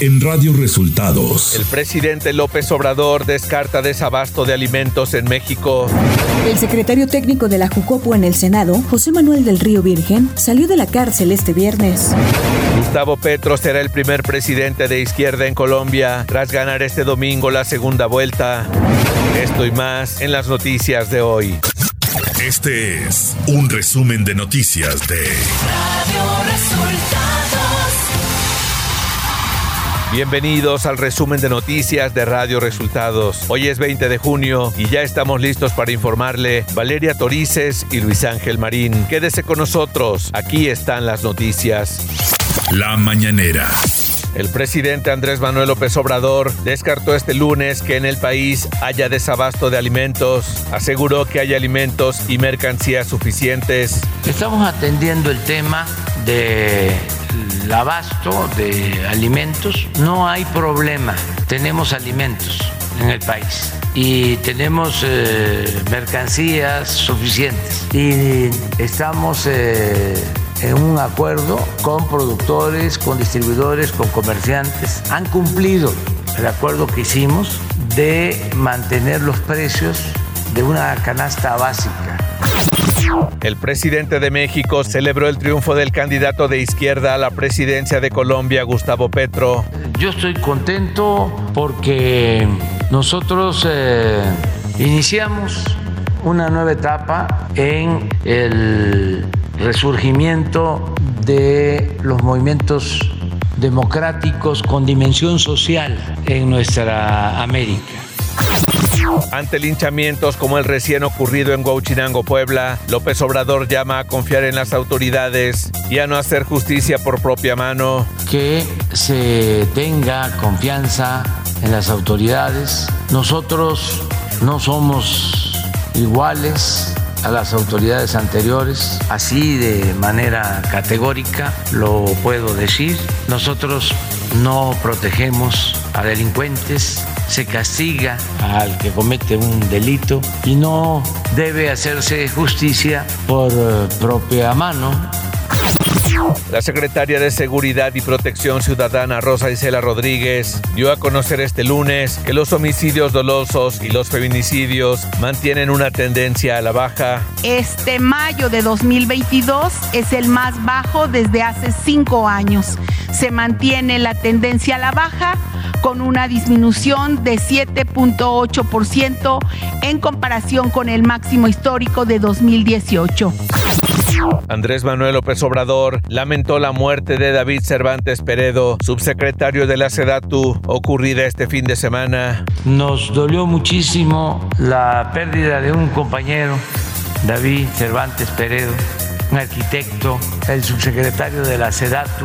en Radio Resultados. El presidente López Obrador descarta desabasto de alimentos en México. El secretario técnico de la Jucopo en el Senado, José Manuel del Río Virgen, salió de la cárcel este viernes. Gustavo Petro será el primer presidente de izquierda en Colombia tras ganar este domingo la segunda vuelta. Esto y más en las noticias de hoy. Este es un resumen de noticias de Radio Resultados. Bienvenidos al resumen de noticias de Radio Resultados. Hoy es 20 de junio y ya estamos listos para informarle Valeria Torices y Luis Ángel Marín. Quédese con nosotros, aquí están las noticias. La mañanera. El presidente Andrés Manuel López Obrador descartó este lunes que en el país haya desabasto de alimentos. Aseguró que hay alimentos y mercancías suficientes. Estamos atendiendo el tema del abasto de alimentos. No hay problema. Tenemos alimentos en el país y tenemos eh, mercancías suficientes y estamos eh, en un acuerdo con productores, con distribuidores, con comerciantes. Han cumplido el acuerdo que hicimos de mantener los precios de una canasta básica. El presidente de México celebró el triunfo del candidato de izquierda a la presidencia de Colombia, Gustavo Petro. Yo estoy contento porque nosotros eh, iniciamos una nueva etapa en el resurgimiento de los movimientos democráticos con dimensión social en nuestra América. Ante linchamientos como el recién ocurrido en Huachinango, Puebla, López Obrador llama a confiar en las autoridades y a no hacer justicia por propia mano. Que se tenga confianza en las autoridades. Nosotros no somos iguales a las autoridades anteriores, así de manera categórica lo puedo decir. Nosotros no protegemos a delincuentes, se castiga al que comete un delito y no debe hacerse justicia por eh, propia mano la secretaria de Seguridad y Protección Ciudadana Rosa Isela Rodríguez dio a conocer este lunes que los homicidios dolosos y los feminicidios mantienen una tendencia a la baja. Este mayo de 2022 es el más bajo desde hace cinco años. Se mantiene la tendencia a la baja con una disminución de 7.8% en comparación con el máximo histórico de 2018. Andrés Manuel López Obrador lamentó la muerte de David Cervantes Peredo, subsecretario de la SEDATU, ocurrida este fin de semana. Nos dolió muchísimo la pérdida de un compañero, David Cervantes Peredo, un arquitecto, el subsecretario de la SEDATU,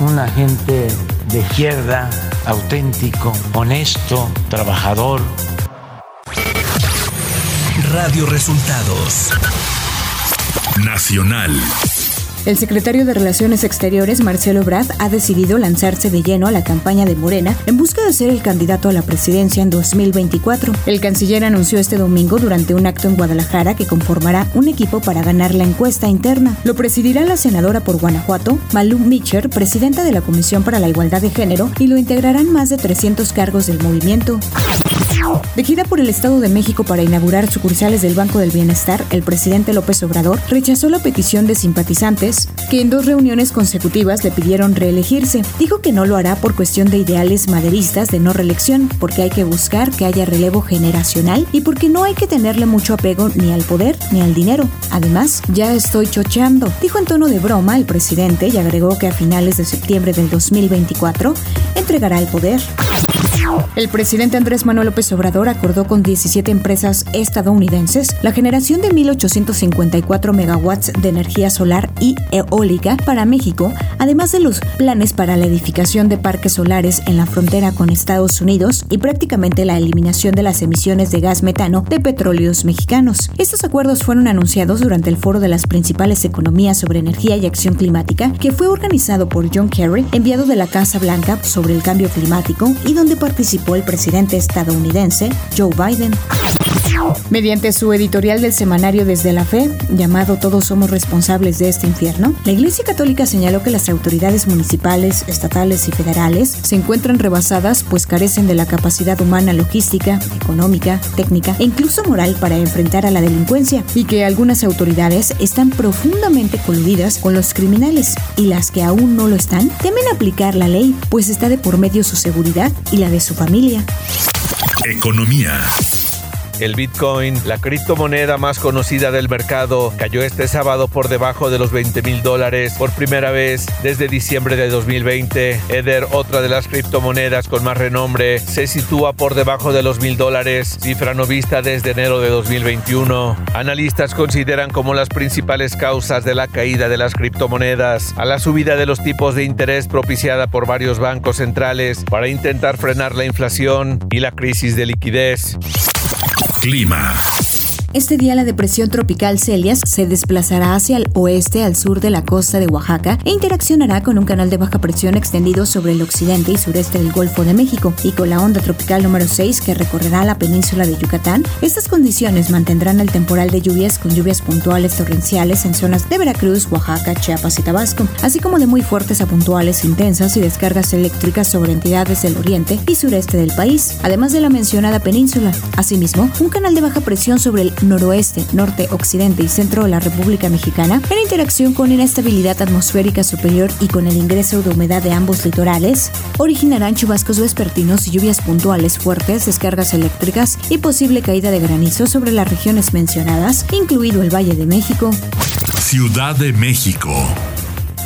un agente de izquierda, auténtico, honesto, trabajador. Radio Resultados Nacional. El secretario de Relaciones Exteriores, Marcelo Brad, ha decidido lanzarse de lleno a la campaña de Morena en busca de ser el candidato a la presidencia en 2024. El canciller anunció este domingo durante un acto en Guadalajara que conformará un equipo para ganar la encuesta interna. Lo presidirá la senadora por Guanajuato, Malú Mitcher, presidenta de la Comisión para la Igualdad de Género, y lo integrarán más de 300 cargos del movimiento. De por el Estado de México para inaugurar sucursales del Banco del Bienestar, el presidente López Obrador rechazó la petición de simpatizantes que en dos reuniones consecutivas le pidieron reelegirse. Dijo que no lo hará por cuestión de ideales maderistas de no reelección, porque hay que buscar que haya relevo generacional y porque no hay que tenerle mucho apego ni al poder ni al dinero. Además, ya estoy chocheando, dijo en tono de broma el presidente y agregó que a finales de septiembre del 2024 entregará el poder. El presidente Andrés Manuel López Obrador acordó con 17 empresas estadounidenses la generación de 1.854 megawatts de energía solar y eólica para México, además de los planes para la edificación de parques solares en la frontera con Estados Unidos y prácticamente la eliminación de las emisiones de gas metano de petróleos mexicanos. Estos acuerdos fueron anunciados durante el foro de las principales economías sobre energía y acción climática que fue organizado por John Kerry, enviado de la Casa Blanca sobre el cambio climático y donde participó el presidente estadounidense Joe Biden. Mediante su editorial del semanario Desde la Fe, llamado Todos somos responsables de este infierno, la Iglesia Católica señaló que las autoridades municipales, estatales y federales se encuentran rebasadas pues carecen de la capacidad humana logística, económica, técnica e incluso moral para enfrentar a la delincuencia y que algunas autoridades están profundamente coludidas con los criminales y las que aún no lo están temen aplicar la ley pues está de por medio su seguridad y la de su familia. Economía. El Bitcoin, la criptomoneda más conocida del mercado, cayó este sábado por debajo de los 20 mil dólares por primera vez desde diciembre de 2020. Ether, otra de las criptomonedas con más renombre, se sitúa por debajo de los mil dólares, cifra no vista desde enero de 2021. Analistas consideran como las principales causas de la caída de las criptomonedas a la subida de los tipos de interés propiciada por varios bancos centrales para intentar frenar la inflación y la crisis de liquidez. Clima. Este día la depresión tropical Celias se desplazará hacia el oeste al sur de la costa de Oaxaca e interaccionará con un canal de baja presión extendido sobre el occidente y sureste del Golfo de México y con la onda tropical número 6 que recorrerá la península de Yucatán. Estas condiciones mantendrán el temporal de lluvias con lluvias puntuales torrenciales en zonas de Veracruz, Oaxaca, Chiapas y Tabasco, así como de muy fuertes a puntuales intensas y descargas eléctricas sobre entidades del oriente y sureste del país, además de la mencionada península. Asimismo, un canal de baja presión sobre el noroeste, norte, occidente y centro de la República Mexicana, en interacción con inestabilidad atmosférica superior y con el ingreso de humedad de ambos litorales, originarán chubascos vespertinos y lluvias puntuales fuertes, descargas eléctricas y posible caída de granizo sobre las regiones mencionadas, incluido el Valle de México. Ciudad de México.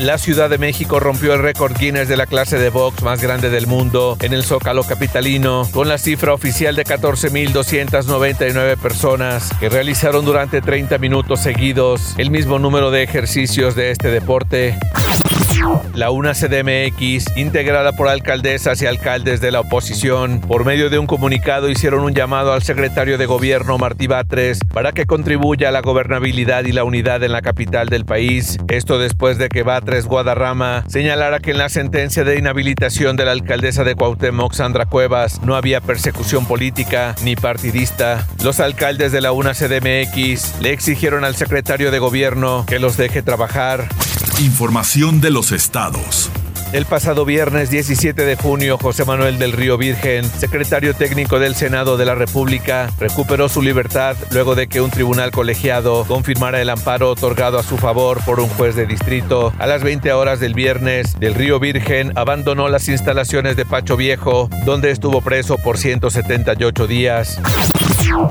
La Ciudad de México rompió el récord Guinness de la clase de box más grande del mundo en el Zócalo capitalino, con la cifra oficial de 14.299 personas que realizaron durante 30 minutos seguidos el mismo número de ejercicios de este deporte. La UNA CDMX, integrada por alcaldesas y alcaldes de la oposición, por medio de un comunicado hicieron un llamado al secretario de gobierno Martí Batres para que contribuya a la gobernabilidad y la unidad en la capital del país. Esto después de que Batres Guadarrama señalara que en la sentencia de inhabilitación de la alcaldesa de Cuauhtémoc, Sandra Cuevas, no había persecución política ni partidista. Los alcaldes de la UNA CDMX le exigieron al secretario de gobierno que los deje trabajar. Información de los estados. El pasado viernes 17 de junio, José Manuel del Río Virgen, secretario técnico del Senado de la República, recuperó su libertad luego de que un tribunal colegiado confirmara el amparo otorgado a su favor por un juez de distrito. A las 20 horas del viernes, del Río Virgen abandonó las instalaciones de Pacho Viejo, donde estuvo preso por 178 días.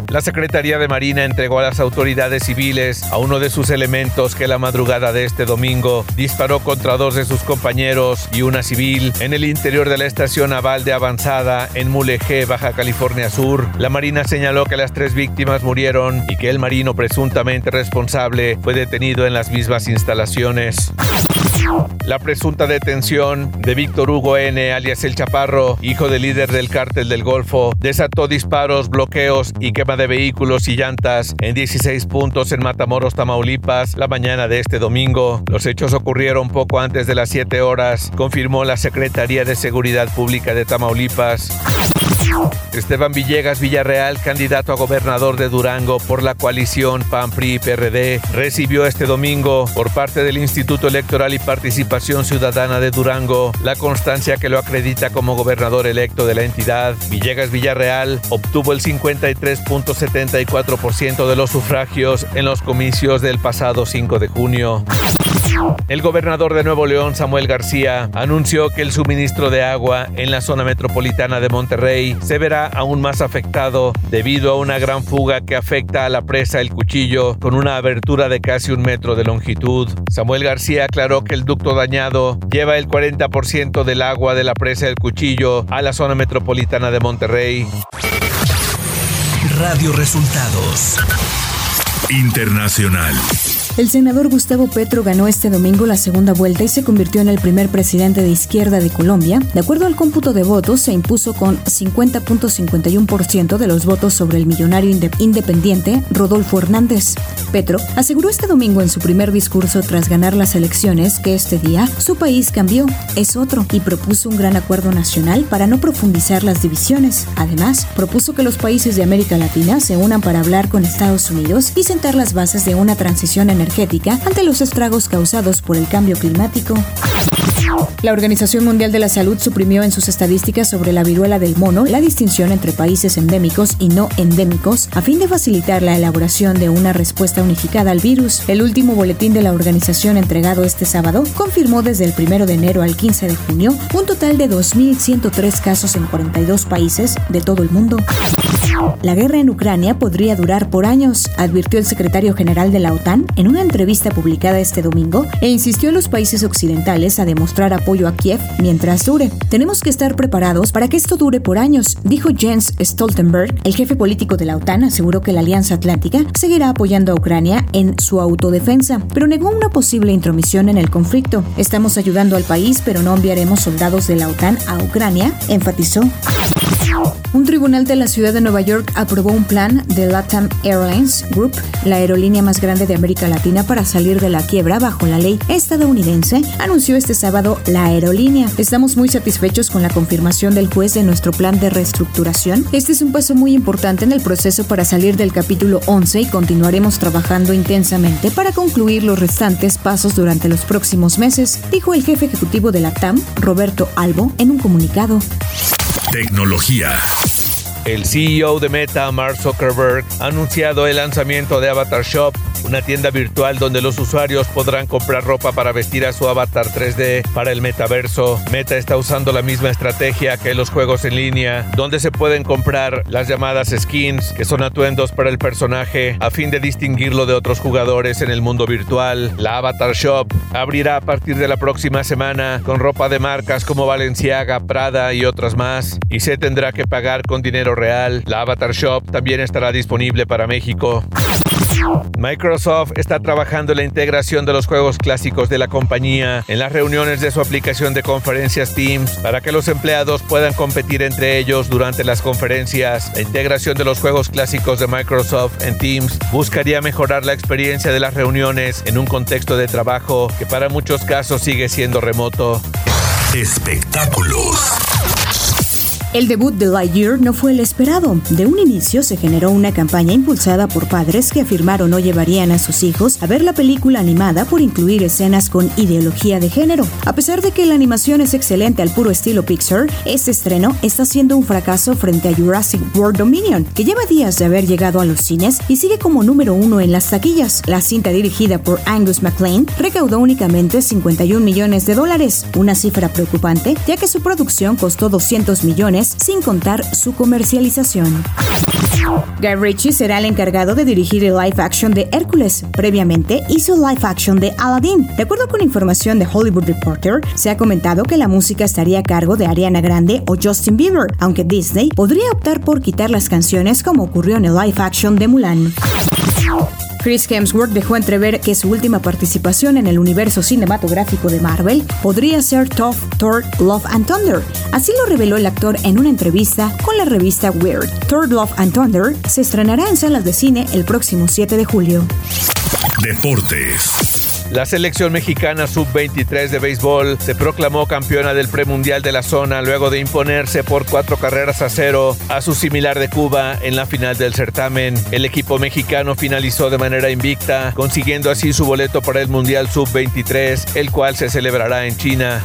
La Secretaría de Marina entregó a las autoridades civiles a uno de sus elementos que la madrugada de este domingo disparó contra dos de sus compañeros y una civil en el interior de la estación naval de avanzada en Mulegé, Baja California Sur. La Marina señaló que las tres víctimas murieron y que el marino presuntamente responsable fue detenido en las mismas instalaciones. La presunta detención de Víctor Hugo N., alias El Chaparro, hijo del líder del cártel del Golfo, desató disparos, bloqueos y quema de vehículos y llantas en 16 puntos en Matamoros, Tamaulipas, la mañana de este domingo. Los hechos ocurrieron poco antes de las 7 horas, confirmó la Secretaría de Seguridad Pública de Tamaulipas. Esteban Villegas Villarreal, candidato a gobernador de Durango por la coalición PAN-PRI-PRD, recibió este domingo por parte del Instituto Electoral y Participación Ciudadana de Durango la constancia que lo acredita como gobernador electo de la entidad. Villegas Villarreal obtuvo el 53.74% de los sufragios en los comicios del pasado 5 de junio. El gobernador de Nuevo León, Samuel García, anunció que el suministro de agua en la zona metropolitana de Monterrey se verá aún más afectado debido a una gran fuga que afecta a la presa El Cuchillo con una abertura de casi un metro de longitud. Samuel García aclaró que el ducto dañado lleva el 40% del agua de la presa El Cuchillo a la zona metropolitana de Monterrey. Radio Resultados Internacional. El senador Gustavo Petro ganó este domingo la segunda vuelta y se convirtió en el primer presidente de izquierda de Colombia. De acuerdo al cómputo de votos, se impuso con 50.51% de los votos sobre el millonario independiente Rodolfo Hernández. Petro aseguró este domingo en su primer discurso tras ganar las elecciones que este día su país cambió, es otro, y propuso un gran acuerdo nacional para no profundizar las divisiones. Además, propuso que los países de América Latina se unan para hablar con Estados Unidos y sentar las bases de una transición energética ante los estragos causados por el cambio climático. La Organización Mundial de la Salud suprimió en sus estadísticas sobre la viruela del mono la distinción entre países endémicos y no endémicos a fin de facilitar la elaboración de una respuesta unificada al virus. El último boletín de la organización entregado este sábado confirmó desde el 1 de enero al 15 de junio un total de 2.103 casos en 42 países de todo el mundo. La guerra en Ucrania podría durar por años, advirtió el secretario general de la OTAN en una entrevista publicada este domingo e insistió a los países occidentales a demostrar apoyo a Kiev mientras dure. Tenemos que estar preparados para que esto dure por años, dijo Jens Stoltenberg. El jefe político de la OTAN aseguró que la Alianza Atlántica seguirá apoyando a Ucrania en su autodefensa, pero negó una posible intromisión en el conflicto. Estamos ayudando al país, pero no enviaremos soldados de la OTAN a Ucrania, enfatizó. Un tribunal de la ciudad de Nueva York aprobó un plan de LATAM Airlines Group, la aerolínea más grande de América Latina, para salir de la quiebra bajo la ley estadounidense, anunció este sábado la aerolínea. Estamos muy satisfechos con la confirmación del juez de nuestro plan de reestructuración. Este es un paso muy importante en el proceso para salir del capítulo 11 y continuaremos trabajando intensamente para concluir los restantes pasos durante los próximos meses, dijo el jefe ejecutivo de la TAM, Roberto Albo, en un comunicado. Tecnología. El CEO de Meta, Mark Zuckerberg, ha anunciado el lanzamiento de Avatar Shop, una tienda virtual donde los usuarios podrán comprar ropa para vestir a su avatar 3D para el metaverso. Meta está usando la misma estrategia que los juegos en línea, donde se pueden comprar las llamadas skins, que son atuendos para el personaje, a fin de distinguirlo de otros jugadores en el mundo virtual. La Avatar Shop abrirá a partir de la próxima semana con ropa de marcas como Balenciaga, Prada y otras más, y se tendrá que pagar con dinero real. La Avatar Shop también estará disponible para México. Microsoft está trabajando en la integración de los juegos clásicos de la compañía en las reuniones de su aplicación de conferencias Teams para que los empleados puedan competir entre ellos durante las conferencias. La integración de los juegos clásicos de Microsoft en Teams buscaría mejorar la experiencia de las reuniones en un contexto de trabajo que para muchos casos sigue siendo remoto. Espectáculos. El debut de Lightyear no fue el esperado. De un inicio se generó una campaña impulsada por padres que afirmaron no llevarían a sus hijos a ver la película animada por incluir escenas con ideología de género. A pesar de que la animación es excelente al puro estilo Pixar, este estreno está siendo un fracaso frente a Jurassic World Dominion, que lleva días de haber llegado a los cines y sigue como número uno en las taquillas. La cinta dirigida por Angus MacLean recaudó únicamente 51 millones de dólares, una cifra preocupante ya que su producción costó 200 millones sin contar su comercialización. Guy Ritchie será el encargado de dirigir el live action de Hércules. Previamente hizo live action de Aladdin. De acuerdo con información de Hollywood Reporter, se ha comentado que la música estaría a cargo de Ariana Grande o Justin Bieber, aunque Disney podría optar por quitar las canciones como ocurrió en el live action de Mulan. Chris Hemsworth dejó entrever que su última participación en el universo cinematográfico de Marvel podría ser Tough Thor Love and Thunder. Así lo reveló el actor en una entrevista con la revista Weird. Thor Love and Thunder se estrenará en salas de cine el próximo 7 de julio. Deportes. La selección mexicana sub-23 de béisbol se proclamó campeona del premundial de la zona luego de imponerse por cuatro carreras a cero a su similar de Cuba en la final del certamen. El equipo mexicano finalizó de manera invicta, consiguiendo así su boleto para el Mundial sub-23, el cual se celebrará en China.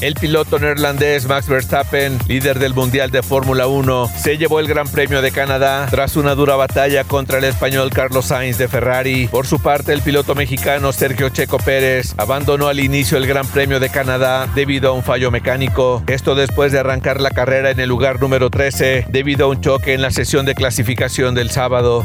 El piloto neerlandés Max Verstappen, líder del Mundial de Fórmula 1, se llevó el Gran Premio de Canadá tras una dura batalla contra el español Carlos Sainz de Ferrari. Por su parte, el piloto mexicano Sergio Checo Pérez abandonó al inicio el Gran Premio de Canadá debido a un fallo mecánico. Esto después de arrancar la carrera en el lugar número 13 debido a un choque en la sesión de clasificación del sábado.